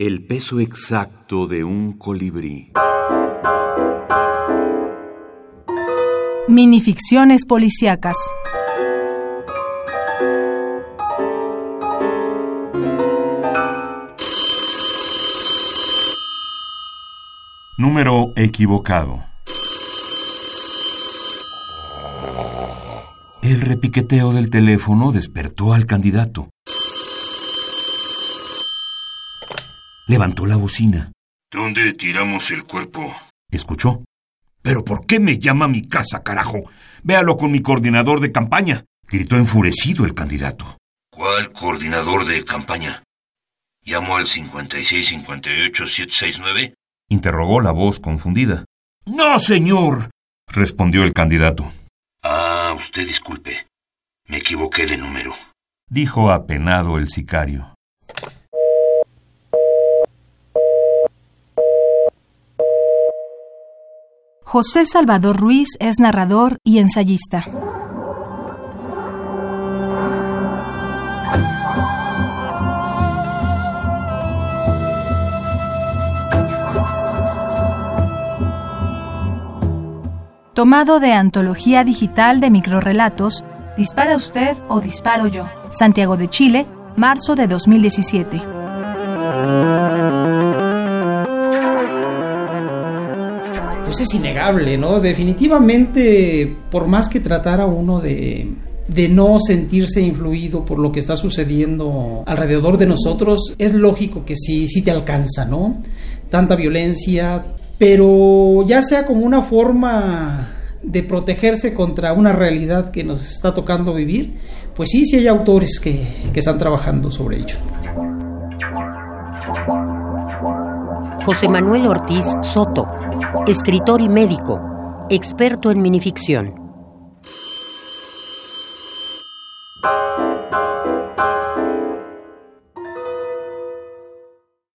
El peso exacto de un colibrí. Minificciones policíacas. Número equivocado. El repiqueteo del teléfono despertó al candidato. Levantó la bocina. ¿Dónde tiramos el cuerpo? Escuchó. ¿Pero por qué me llama a mi casa, carajo? Véalo con mi coordinador de campaña. Gritó enfurecido el candidato. ¿Cuál coordinador de campaña? ¿Llamo al 5658-769? Interrogó la voz confundida. No, señor, respondió el candidato. Ah, usted disculpe. Me equivoqué de número. Dijo apenado el sicario. José Salvador Ruiz es narrador y ensayista. Tomado de Antología Digital de Microrrelatos, Dispara usted o disparo yo. Santiago de Chile, marzo de 2017. Pues es innegable, ¿no? Definitivamente, por más que tratara uno de, de no sentirse influido por lo que está sucediendo alrededor de nosotros, es lógico que sí, sí te alcanza, ¿no? Tanta violencia, pero ya sea como una forma de protegerse contra una realidad que nos está tocando vivir, pues sí, sí hay autores que, que están trabajando sobre ello. José Manuel Ortiz Soto, escritor y médico, experto en minificción.